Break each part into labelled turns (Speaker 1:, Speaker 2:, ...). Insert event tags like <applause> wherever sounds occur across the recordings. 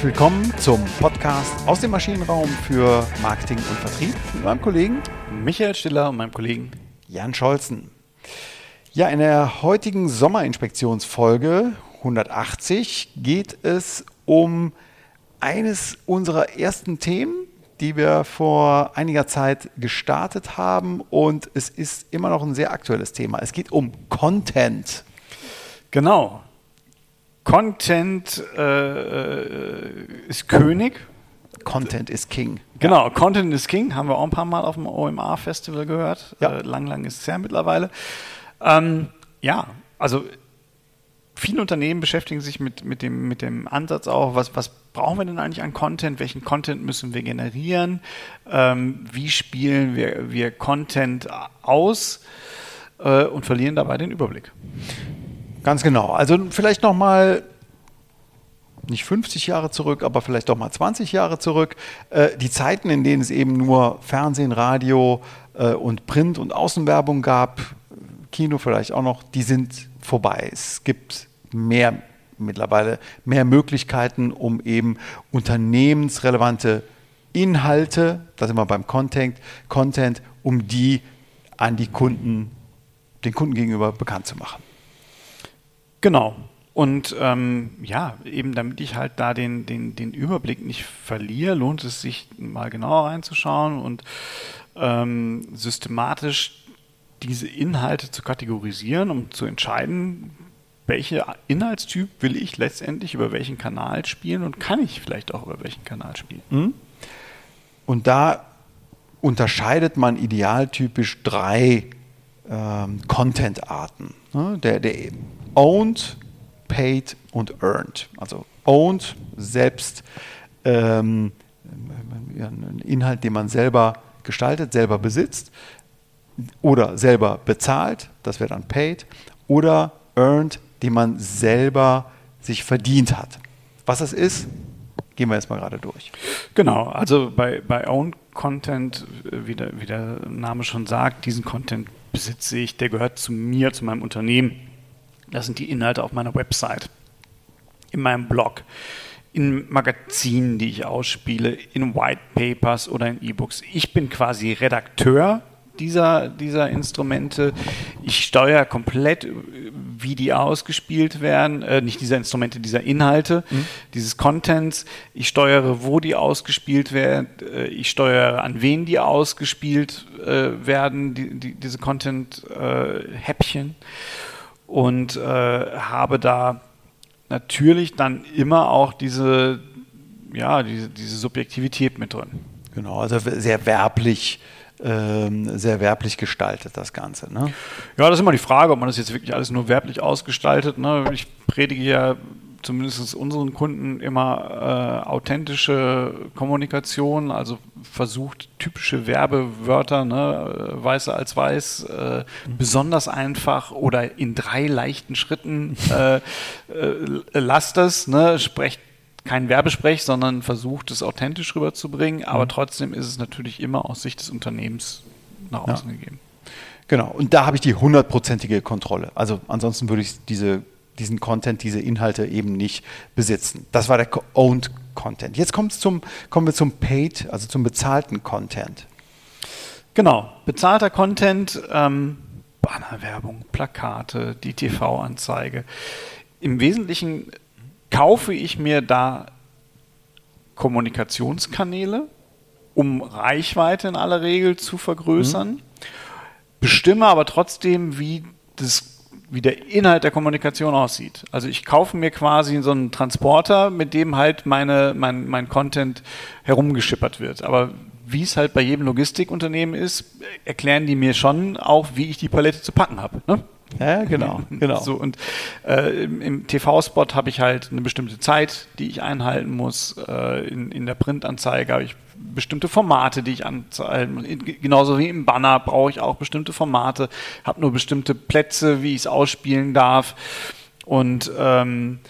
Speaker 1: Herzlich willkommen zum Podcast aus dem Maschinenraum für Marketing und Vertrieb mit meinem Kollegen
Speaker 2: Michael Stiller und meinem Kollegen
Speaker 1: Jan Scholzen. Ja, in der heutigen Sommerinspektionsfolge 180 geht es um eines unserer ersten Themen, die wir vor einiger Zeit gestartet haben und es ist immer noch ein sehr aktuelles Thema. Es geht um Content.
Speaker 2: Genau. Content äh, äh ist König.
Speaker 1: Content ist King.
Speaker 2: Genau, ja. Content ist King, haben wir auch ein paar Mal auf dem OMA-Festival gehört. Ja. Äh, lang, lang ist es her mittlerweile. Ähm, ja, also viele Unternehmen beschäftigen sich mit, mit, dem, mit dem Ansatz auch, was, was brauchen wir denn eigentlich an Content? Welchen Content müssen wir generieren? Ähm, wie spielen wir, wir Content aus äh, und verlieren dabei den Überblick?
Speaker 1: Ganz genau. Also vielleicht nochmal nicht 50 Jahre zurück, aber vielleicht doch mal 20 Jahre zurück. Äh, die Zeiten, in denen es eben nur Fernsehen, Radio äh, und Print und Außenwerbung gab, Kino vielleicht auch noch, die sind vorbei. Es gibt mehr mittlerweile mehr Möglichkeiten, um eben unternehmensrelevante Inhalte, da sind wir beim Content, Content, um die an die Kunden, den Kunden gegenüber bekannt zu machen.
Speaker 2: Genau. Und ähm, ja, eben damit ich halt da den, den, den Überblick nicht verliere, lohnt es sich mal genauer reinzuschauen und ähm, systematisch diese Inhalte zu kategorisieren, um zu entscheiden, welcher Inhaltstyp will ich letztendlich über welchen Kanal spielen und kann ich vielleicht auch über welchen Kanal spielen. Mhm.
Speaker 1: Und da unterscheidet man idealtypisch drei ähm, Content-Arten. Ne? Der, der owned, paid und earned. Also owned, selbst ähm, ein Inhalt, den man selber gestaltet, selber besitzt oder selber bezahlt, das wäre dann paid, oder earned, den man selber sich verdient hat. Was das ist, gehen wir jetzt mal gerade durch.
Speaker 2: Genau, also bei, bei Own Content, wie der, wie der Name schon sagt, diesen Content besitze ich, der gehört zu mir, zu meinem Unternehmen. Das sind die Inhalte auf meiner Website, in meinem Blog, in Magazinen, die ich ausspiele, in White Papers oder in E-Books. Ich bin quasi Redakteur dieser, dieser Instrumente. Ich steuere komplett, wie die ausgespielt werden, äh, nicht dieser Instrumente, dieser Inhalte, mhm. dieses Contents. Ich steuere, wo die ausgespielt werden. Äh, ich steuere, an wen die ausgespielt äh, werden, die, die, diese Content-Häppchen. Und äh, habe da natürlich dann immer auch diese, ja, diese, diese Subjektivität mit drin.
Speaker 1: Genau, also sehr werblich ähm, sehr werblich gestaltet, das Ganze. Ne?
Speaker 2: Ja, das ist immer die Frage, ob man das jetzt wirklich alles nur werblich ausgestaltet. Ne? Ich predige ja zumindest unseren Kunden immer äh, authentische Kommunikation, also versucht typische Werbewörter, ne, weiße als weiß, äh, besonders einfach oder in drei leichten Schritten äh, äh, lasst es, ne, sprecht kein Werbesprech, sondern versucht es authentisch rüberzubringen, aber mhm. trotzdem ist es natürlich immer aus Sicht des Unternehmens nach außen ja. gegeben.
Speaker 1: Genau, und da habe ich die hundertprozentige Kontrolle. Also ansonsten würde ich diese, diesen Content, diese Inhalte eben nicht besitzen. Das war der Owned Content. Jetzt zum, kommen wir zum Paid, also zum bezahlten Content.
Speaker 2: Genau, bezahlter Content, ähm, Bannerwerbung, Plakate, die TV-Anzeige. Im Wesentlichen kaufe ich mir da Kommunikationskanäle, um Reichweite in aller Regel zu vergrößern, mhm. bestimme aber trotzdem, wie, das, wie der Inhalt der Kommunikation aussieht. Also ich kaufe mir quasi so einen Transporter, mit dem halt meine, mein, mein Content herumgeschippert wird. Aber wie es halt bei jedem Logistikunternehmen ist, erklären die mir schon auch, wie ich die Palette zu packen habe. Ne?
Speaker 1: Ja, genau, <laughs> genau.
Speaker 2: So, und äh, im, im TV-Spot habe ich halt eine bestimmte Zeit, die ich einhalten muss. Äh, in, in der Printanzeige habe ich bestimmte Formate, die ich anzeigen muss. Genauso wie im Banner brauche ich auch bestimmte Formate, habe nur bestimmte Plätze, wie ich es ausspielen darf. Und ähm,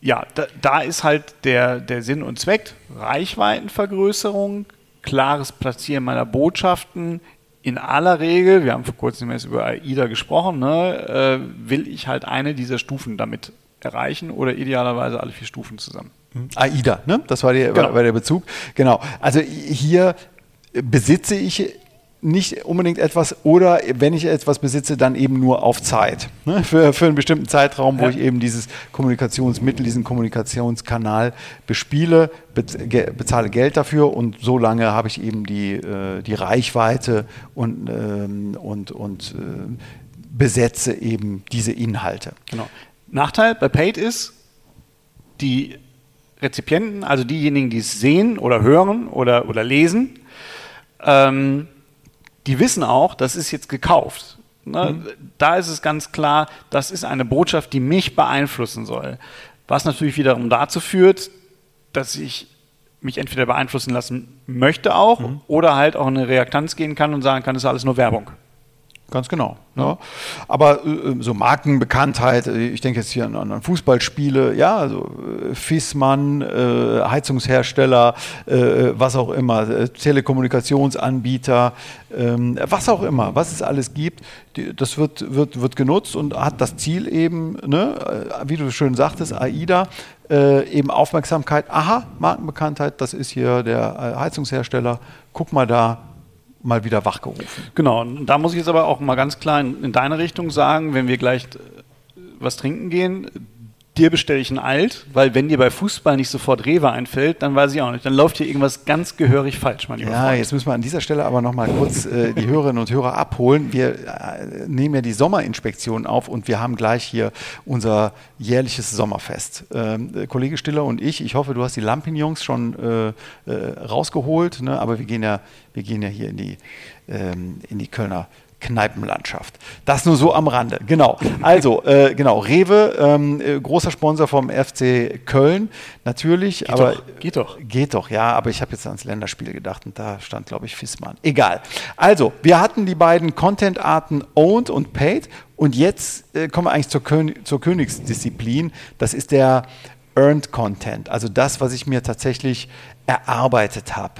Speaker 2: ja, da, da, ist halt der, der Sinn und Zweck, Reichweitenvergrößerung, klares Platzieren meiner Botschaften in aller Regel, wir haben vor kurzem erst über AIDA gesprochen, ne, äh, will ich halt eine dieser Stufen damit erreichen oder idealerweise alle vier Stufen zusammen.
Speaker 1: AIDA, ne? Das war der, genau. war der Bezug. Genau. Also hier besitze ich nicht unbedingt etwas oder wenn ich etwas besitze, dann eben nur auf Zeit. Ne? Für, für einen bestimmten Zeitraum, wo ja. ich eben dieses Kommunikationsmittel, diesen Kommunikationskanal bespiele, bezahle Geld dafür und so lange habe ich eben die, äh, die Reichweite und, ähm, und, und äh, besetze eben diese Inhalte.
Speaker 2: Genau. Nachteil bei Paid ist, die Rezipienten, also diejenigen, die es sehen oder hören oder, oder lesen, ähm, die wissen auch, das ist jetzt gekauft. Ne? Mhm. Da ist es ganz klar, das ist eine Botschaft, die mich beeinflussen soll. Was natürlich wiederum dazu führt, dass ich mich entweder beeinflussen lassen möchte auch mhm. oder halt auch in eine Reaktanz gehen kann und sagen kann, das ist alles nur Werbung.
Speaker 1: Ganz genau. Ja. Aber äh, so Markenbekanntheit, äh, ich denke jetzt hier an, an Fußballspiele, ja, also äh, Fissmann, äh, Heizungshersteller, äh, was auch immer, äh, Telekommunikationsanbieter, ähm, was auch immer, was es alles gibt, die, das wird, wird, wird genutzt und hat das Ziel eben, ne, wie du schön sagtest, AIDA, eben Aufmerksamkeit, aha, Markenbekanntheit, das ist hier der Heizungshersteller, guck mal da, mal wieder wachgerufen.
Speaker 2: Genau, und da muss ich jetzt aber auch mal ganz klar in, in deine Richtung sagen, wenn wir gleich äh, was trinken gehen, dir bestelle ich ein Alt, weil wenn dir bei Fußball nicht sofort Rewe einfällt, dann weiß ich auch nicht. Dann läuft hier irgendwas ganz gehörig falsch,
Speaker 1: mein lieber Ja, Freund. jetzt müssen wir an dieser Stelle aber nochmal kurz äh, die Hörerinnen und Hörer abholen. Wir äh, nehmen ja die Sommerinspektion auf und wir haben gleich hier unser jährliches Sommerfest. Ähm, äh, Kollege Stiller und ich, ich hoffe, du hast die Lampignons schon äh, äh, rausgeholt, ne? aber wir gehen ja, wir gehen ja hier in die, ähm, in die Kölner Kneipenlandschaft. Das nur so am Rande. Genau. Also, äh, genau, Rewe, ähm, äh, großer Sponsor vom FC Köln, natürlich. Geht aber,
Speaker 2: doch. Geht doch.
Speaker 1: Geht doch, ja, aber ich habe jetzt ans Länderspiel gedacht und da stand, glaube ich, Fissmann. Egal. Also, wir hatten die beiden Content-Arten Owned und Paid und jetzt äh, kommen wir eigentlich zur, Kön zur Königsdisziplin. Das ist der Earned Content, also das, was ich mir tatsächlich erarbeitet habe.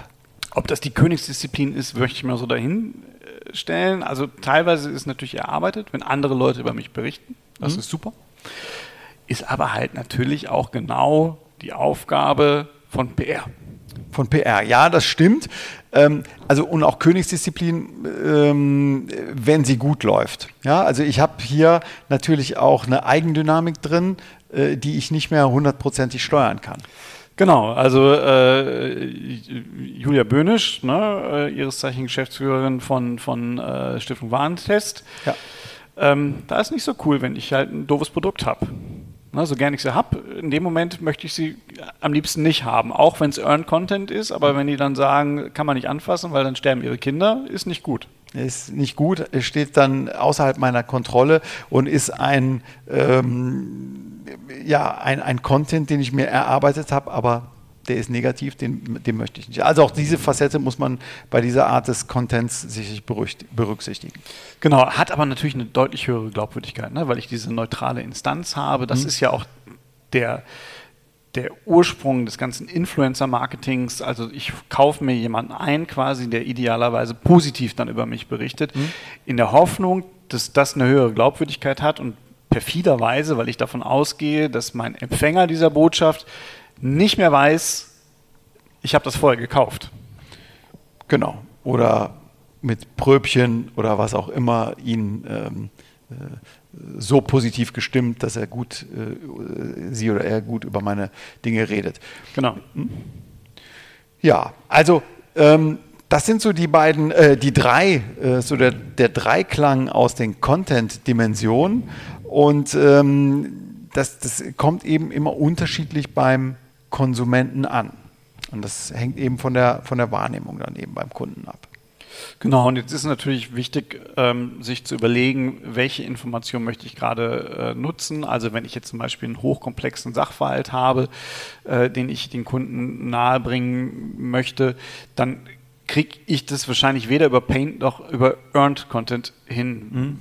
Speaker 2: Ob das die Königsdisziplin ist, möchte ich mal so dahin stellen. Also teilweise ist es natürlich erarbeitet, wenn andere Leute über mich berichten. Das mhm. ist super. Ist aber halt natürlich auch genau die Aufgabe von PR.
Speaker 1: Von PR, ja, das stimmt. Ähm, also und auch Königsdisziplin, ähm, wenn sie gut läuft. Ja, also ich habe hier natürlich auch eine Eigendynamik drin, äh, die ich nicht mehr hundertprozentig steuern kann.
Speaker 2: Genau, also äh, Julia Böhnisch, ne, äh, ihres Zeichen Geschäftsführerin von, von äh, Stiftung Warentest. Ja. Ähm, da ist nicht so cool, wenn ich halt ein doofes Produkt habe. Ne, so gern ich sie habe, in dem Moment möchte ich sie am liebsten nicht haben, auch wenn es Earned Content ist, aber wenn die dann sagen, kann man nicht anfassen, weil dann sterben ihre Kinder, ist nicht gut
Speaker 1: ist nicht gut, steht dann außerhalb meiner Kontrolle und ist ein, ähm, ja, ein, ein Content, den ich mir erarbeitet habe, aber der ist negativ, den, den möchte ich nicht. Also auch diese Facette muss man bei dieser Art des Contents sicherlich berücksichtigen.
Speaker 2: Genau, hat aber natürlich eine deutlich höhere Glaubwürdigkeit, ne? weil ich diese neutrale Instanz habe. Das mhm. ist ja auch der, der Ursprung des ganzen Influencer-Marketings. Also ich kaufe mir jemanden ein, quasi, der idealerweise positiv dann über mich berichtet, mhm. in der Hoffnung, dass das eine höhere Glaubwürdigkeit hat und perfiderweise, weil ich davon ausgehe, dass mein Empfänger dieser Botschaft nicht mehr weiß, ich habe das vorher gekauft.
Speaker 1: Genau. Oder mit Pröbchen oder was auch immer ihn ähm, äh, so positiv gestimmt, dass er gut, äh, sie oder er gut über meine Dinge redet.
Speaker 2: Genau.
Speaker 1: Hm? Ja, also ähm, das sind so die beiden, äh, die drei, äh, so der, der Dreiklang aus den Content-Dimensionen. Und ähm, das, das kommt eben immer unterschiedlich beim Konsumenten an. Und das hängt eben von der, von der Wahrnehmung dann eben beim Kunden ab.
Speaker 2: Genau, und jetzt ist natürlich wichtig, ähm, sich zu überlegen, welche Information möchte ich gerade äh, nutzen. Also wenn ich jetzt zum Beispiel einen hochkomplexen Sachverhalt habe, äh, den ich den Kunden nahebringen möchte, dann kriege ich das wahrscheinlich weder über Paint noch über Earned Content hin, mhm.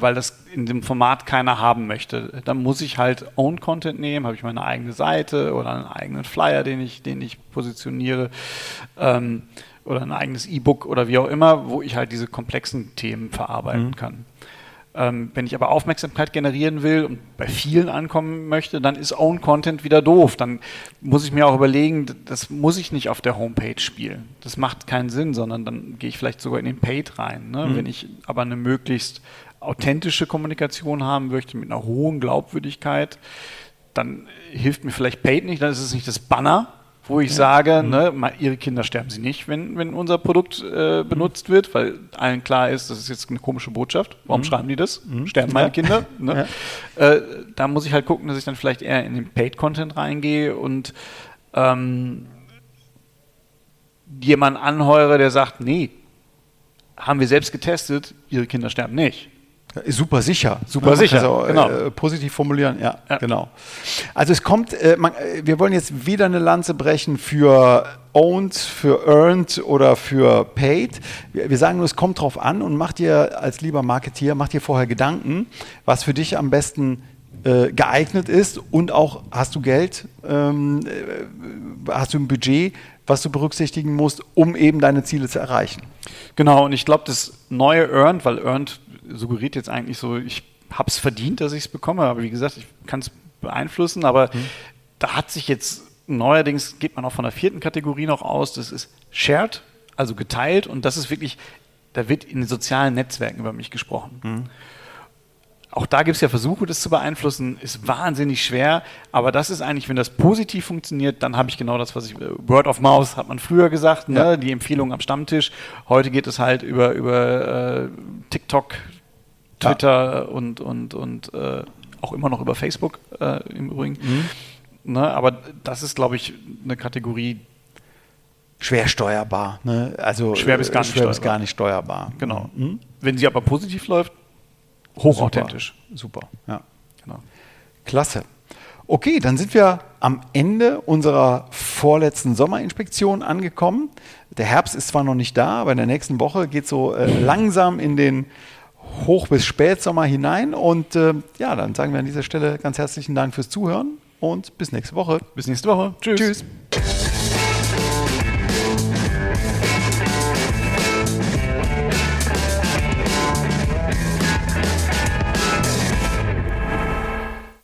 Speaker 2: weil das in dem Format keiner haben möchte. Dann muss ich halt Own Content nehmen, habe ich meine eigene Seite oder einen eigenen Flyer, den ich, den ich positioniere. Ähm, oder ein eigenes E-Book oder wie auch immer, wo ich halt diese komplexen Themen verarbeiten mhm. kann. Ähm, wenn ich aber Aufmerksamkeit generieren will und bei vielen ankommen möchte, dann ist Own Content wieder doof. Dann muss ich mir auch überlegen, das muss ich nicht auf der Homepage spielen. Das macht keinen Sinn, sondern dann gehe ich vielleicht sogar in den Paid rein. Ne? Mhm. Wenn ich aber eine möglichst authentische Kommunikation haben möchte mit einer hohen Glaubwürdigkeit, dann hilft mir vielleicht Paid nicht, dann ist es nicht das Banner, wo ich ja. sage, mhm. ne, ihre Kinder sterben sie nicht, wenn, wenn unser Produkt äh, benutzt mhm. wird, weil allen klar ist, das ist jetzt eine komische Botschaft. Warum mhm. schreiben die das? Mhm. Sterben meine ja. Kinder? Ne? <laughs> Ja. Äh, da muss ich halt gucken, dass ich dann vielleicht eher in den Paid-Content reingehe und ähm, jemanden anheure, der sagt, nee, haben wir selbst getestet, ihre Kinder sterben nicht.
Speaker 1: Super sicher.
Speaker 2: Super ja, sicher.
Speaker 1: Also, genau. Äh, positiv formulieren, ja, ja, genau. Also es kommt, äh, man, äh, wir wollen jetzt wieder eine Lanze brechen für Owned, für Earned oder für Paid. Wir, wir sagen nur, es kommt drauf an und mach dir als lieber Marketeer, mach dir vorher Gedanken, was für dich am besten äh, geeignet ist und auch hast du Geld, ähm, äh, hast du ein Budget, was du berücksichtigen musst, um eben deine Ziele zu erreichen.
Speaker 2: Genau, und ich glaube, das neue Earned, weil Earned suggeriert jetzt eigentlich so, ich habe es verdient, dass ich es bekomme, aber wie gesagt, ich kann es beeinflussen, aber mhm. da hat sich jetzt neuerdings, geht man auch von der vierten Kategorie noch aus, das ist shared, also geteilt und das ist wirklich, da wird in den sozialen Netzwerken über mich gesprochen. Mhm. Auch da gibt es ja Versuche, das zu beeinflussen, ist wahnsinnig schwer, aber das ist eigentlich, wenn das positiv funktioniert, dann habe ich genau das, was ich, Word of Mouse hat man früher gesagt, ne? ja. die Empfehlung am Stammtisch. Heute geht es halt über, über äh, TikTok, Twitter ja. und, und, und äh, auch immer noch über Facebook äh, im Übrigen. Mhm. Ne, aber das ist, glaube ich, eine Kategorie.
Speaker 1: Schwer steuerbar. Ne? Also
Speaker 2: schwer bis gar nicht,
Speaker 1: schwer steuerbar. Bis gar nicht steuerbar.
Speaker 2: Genau. Mhm. Wenn sie aber positiv läuft, hochauthentisch.
Speaker 1: Super. Super. Ja. Genau. Klasse. Okay, dann sind wir am Ende unserer vorletzten Sommerinspektion angekommen. Der Herbst ist zwar noch nicht da, aber in der nächsten Woche geht es so äh, langsam in den Hoch- bis Spätsommer hinein. Und äh, ja, dann sagen wir an dieser Stelle ganz herzlichen Dank fürs Zuhören und bis nächste Woche.
Speaker 2: Bis nächste Woche.
Speaker 1: Tschüss. Tschüss.